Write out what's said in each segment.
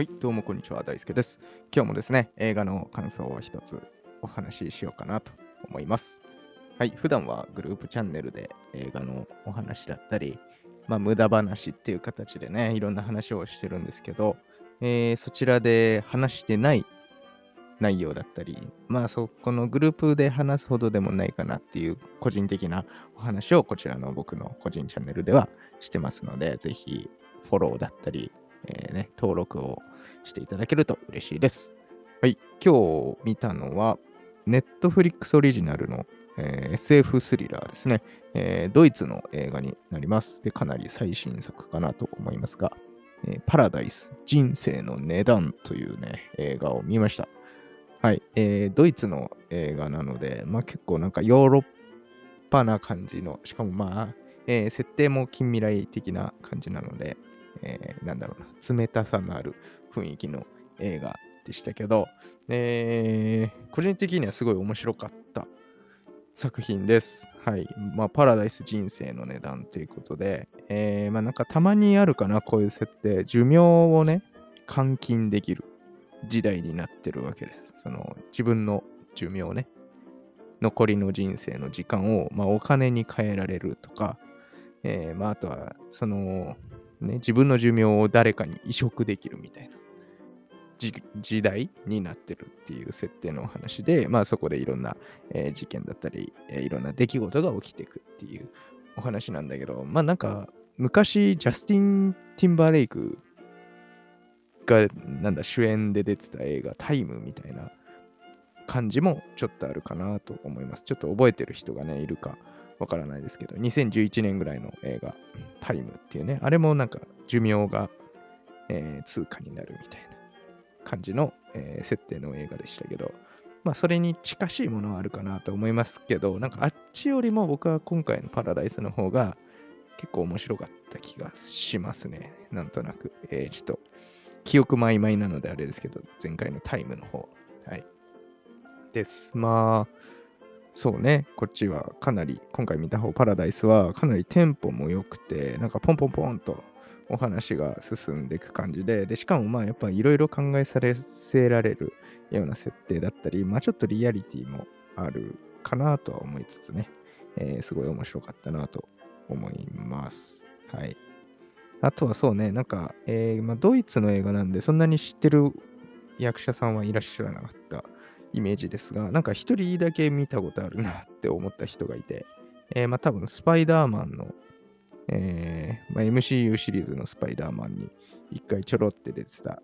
はい、どうもこんにちは、大輔です。今日もですね、映画の感想を一つお話ししようかなと思います。はい、普段はグループチャンネルで映画のお話だったり、まあ、無駄話っていう形でね、いろんな話をしてるんですけど、えーそちらで話してない内容だったり、まあ、そこのグループで話すほどでもないかなっていう個人的なお話をこちらの僕の個人チャンネルではしてますので、ぜひフォローだったり、えーね、登録をしていただけると嬉しいです。はい、今日見たのは、Netflix オリジナルの、えー SF スリラーですね、えードイツの映画になります。で、かなり最新作かなと思いますが、えーパラダイス人生の値段というね、映画を見ました。はい、えードイツの映画なので、まあ結構なんかヨーロッパな感じの、しかもまあ、えー設定も近未来的な感じなので、えーなんだろうな、冷たさのある雰囲気の映画でしたけど、えー個人的にはすごい面白かった作品です。はい。まあ、パラダイス人生の値段ということで、えーまあなんかたまにあるかな、こういう設定、寿命をね、換金できる時代になってるわけです。その自分の寿命ね、残りの人生の時間を、まあ、お金に変えられるとか、えーまあ、あとは、その、ね、自分の寿命を誰かに移植できるみたいな時代になってるっていう設定のお話で、まあ、そこでいろんな、えー事件だったり、えーいろんな出来事が起きていくっていうお話なんだけど、まあなんか昔ジャスティン・ティンバーレイクがなんだ主演で出てた映画タイムみたいな感じもちょっとあるかなと思います。ちょっと覚えてる人がね、いるかわからないですけど、2011年ぐらいの映画タイムっていうね、あれもなんか寿命が、えー通貨になるみたいな感じの、えー設定の映画でしたけど、まあそれに近しいものはあるかなと思いますけど、なんかあっちよりも僕は今回のパラダイスの方が結構面白かった気がしますね。なんとなく。えーちょっと記憶曖昧なのであれですけど、前回のタイムの方。はい。です。まあ、そうね、こっちはかなり、今回見た方、パラダイスはかなりテンポも良くて、なんかポンポンポンとお話が進んでいく感じで、で、しかもまあやっぱいろいろ考えさせられるような設定だったり、まあちょっとリアリティもあるかなとは思いつつね、えーすごい面白かったなと思います。はい。あとはそうね、なんか、えーまあ、ドイツの映画なんで、そんなに知ってる役者さんはいらっしゃらなかったイメージですが、なんか一人だけ見たことあるなって思った人がいて、えーまあ多分スパイダーマンの、えーまあ、MCU シリーズのスパイダーマンに一回ちょろって出てた、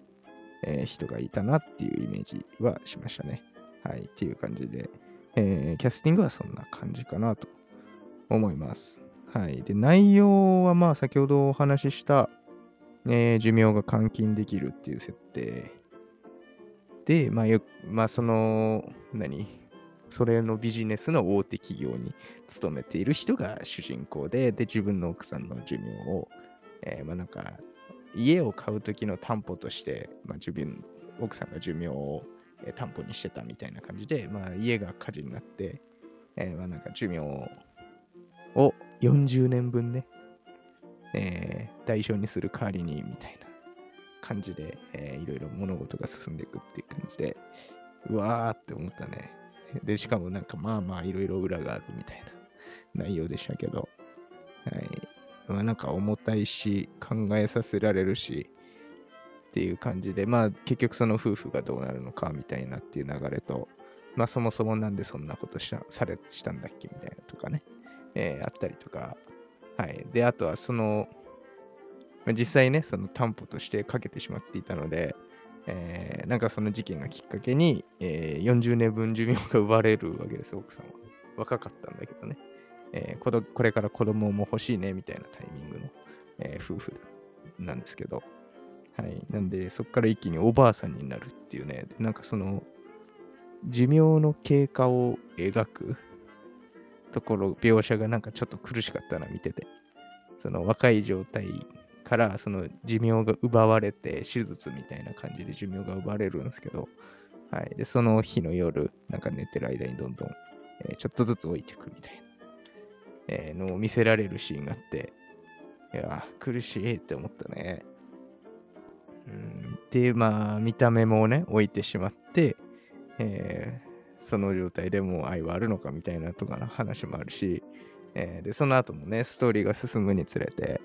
えー人がいたなっていうイメージはしましたね。はい、っていう感じで、えーキャスティングはそんな感じかなと思います。はい。で、内容はまあ先ほどお話しした、えー寿命が換金できるっていう設定で、まあよまあその、何？それのビジネスの大手企業に勤めている人が主人公で、で、自分の奥さんの寿命を、えーまあなんか、家を買う時の担保として、まあ自分、奥さんが寿命をえー担保にしてたみたいな感じで、まあ家が火事になって、えーまあなんか寿命を40年分ね、えー代償にする代わりにみたいな。感じで、えーいろいろ物事が進んでいくっていう感じで、うわーって思ったね。で、しかもなんかまあまあいろいろ裏があるみたいな内容でしたけど、はい。まあなんか重たいし、考えさせられるし、っていう感じで、まあ結局その夫婦がどうなるのかみたいなっていう流れと、まあそもそもなんでそんなことしたされしたんだっけみたいなとかね、えーあったりとか、はい。で、あとはその、まあ実際ね、その担保としてかけてしまっていたので、えーなんかその事件がきっかけに、えー40年分寿命が奪われるわけです、奥さんは。若かったんだけどね。えーここれから子供も欲しいね、みたいなタイミングの、えー夫婦なんですけど。はい。なんで、そこから一気におばあさんになるっていうね。なんかその、寿命の経過を描くところ、描写がなんかちょっと苦しかったな、見てて。その若い状態からその寿命が奪われて手術みたいな感じで寿命が奪われるんですけど、はい。で、その日の夜、なんか寝てる間にどんどん、えーちょっとずつ置いていくみたいな、えーのを見せられるシーンがあって、いや、苦しいって思ったね。うん、で、まあ、見た目もね、置いてしまって、えーその状態でもう愛はあるのかみたいなとかの話もあるし、えーで、その後もね、ストーリーが進むにつれて、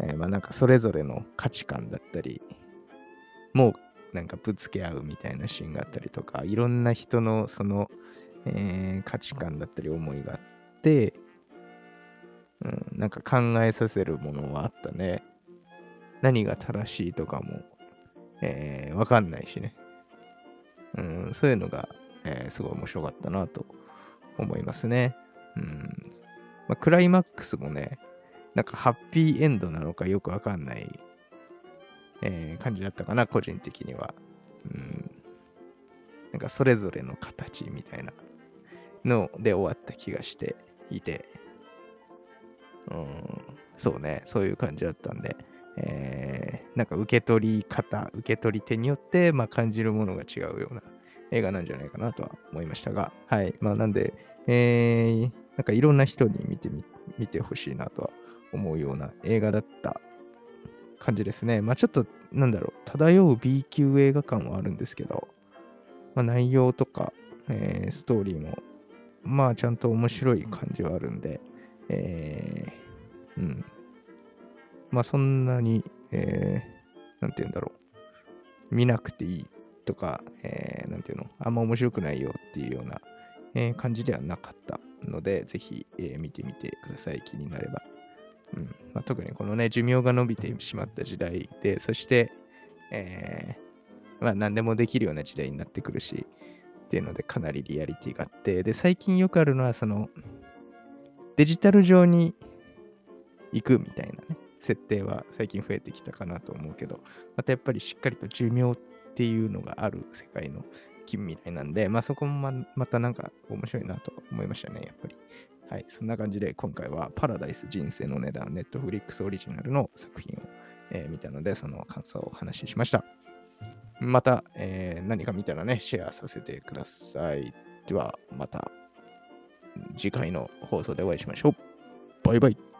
えーまあなんかそれぞれの価値観だったり、もうなんかぶつけ合うみたいなシーンがあったりとか、いろんな人のその、えー価値観だったり思いがあって、うん、なんか考えさせるものはあったね。何が正しいとかも、えーわかんないしね。うん、そういうのが、えーすごい面白かったなと思いますね。うん。まあ、クライマックスもね、なんかハッピーエンドなのかよくわかんない、えー感じだったかな、個人的には。うん。なんかそれぞれの形みたいなので終わった気がしていて、うん、そうね、そういう感じだったんで、えーなんか受け取り方、受け取り手によって、まあ、感じるものが違うような映画なんじゃないかなとは思いましたが、はい。まあ、なんで、えーなんかいろんな人に見てみ、見てほしいなとは思うような映画だった感じですね。まあ、ちょっと、なんだろう、漂う B 級映画感はあるんですけど、まあ、内容とか、えーストーリーも、まあ、ちゃんと面白い感じはあるんで、えーうん。まあ、そんなに、えーなんて言うんだろう。見なくていいとか、えーなんていうの、あんま面白くないよっていうような、えー感じではなかったので、ぜひ、えー見てみてください。気になれば。うんまあ、特にこのね、寿命が伸びてしまった時代で、そして、えーまあ、何でもできるような時代になってくるし、っていうので、かなりリアリティがあって、で、最近よくあるのは、その、デジタル上に行くみたいなね、設定は最近増えてきたかなと思うけど、またやっぱりしっかりと寿命っていうのがある世界の近未来なんで、まあそこもままたなんか面白いなと思いましたね、やっぱり。はい、そんな感じで今回はパラダイス人生の値段、ネットフリックスオリジナルの作品を、えー見たので、その感想をお話ししました。また、えー何か見たらね、シェアさせてください。では、また次回の放送でお会いしましょう。バイバイ。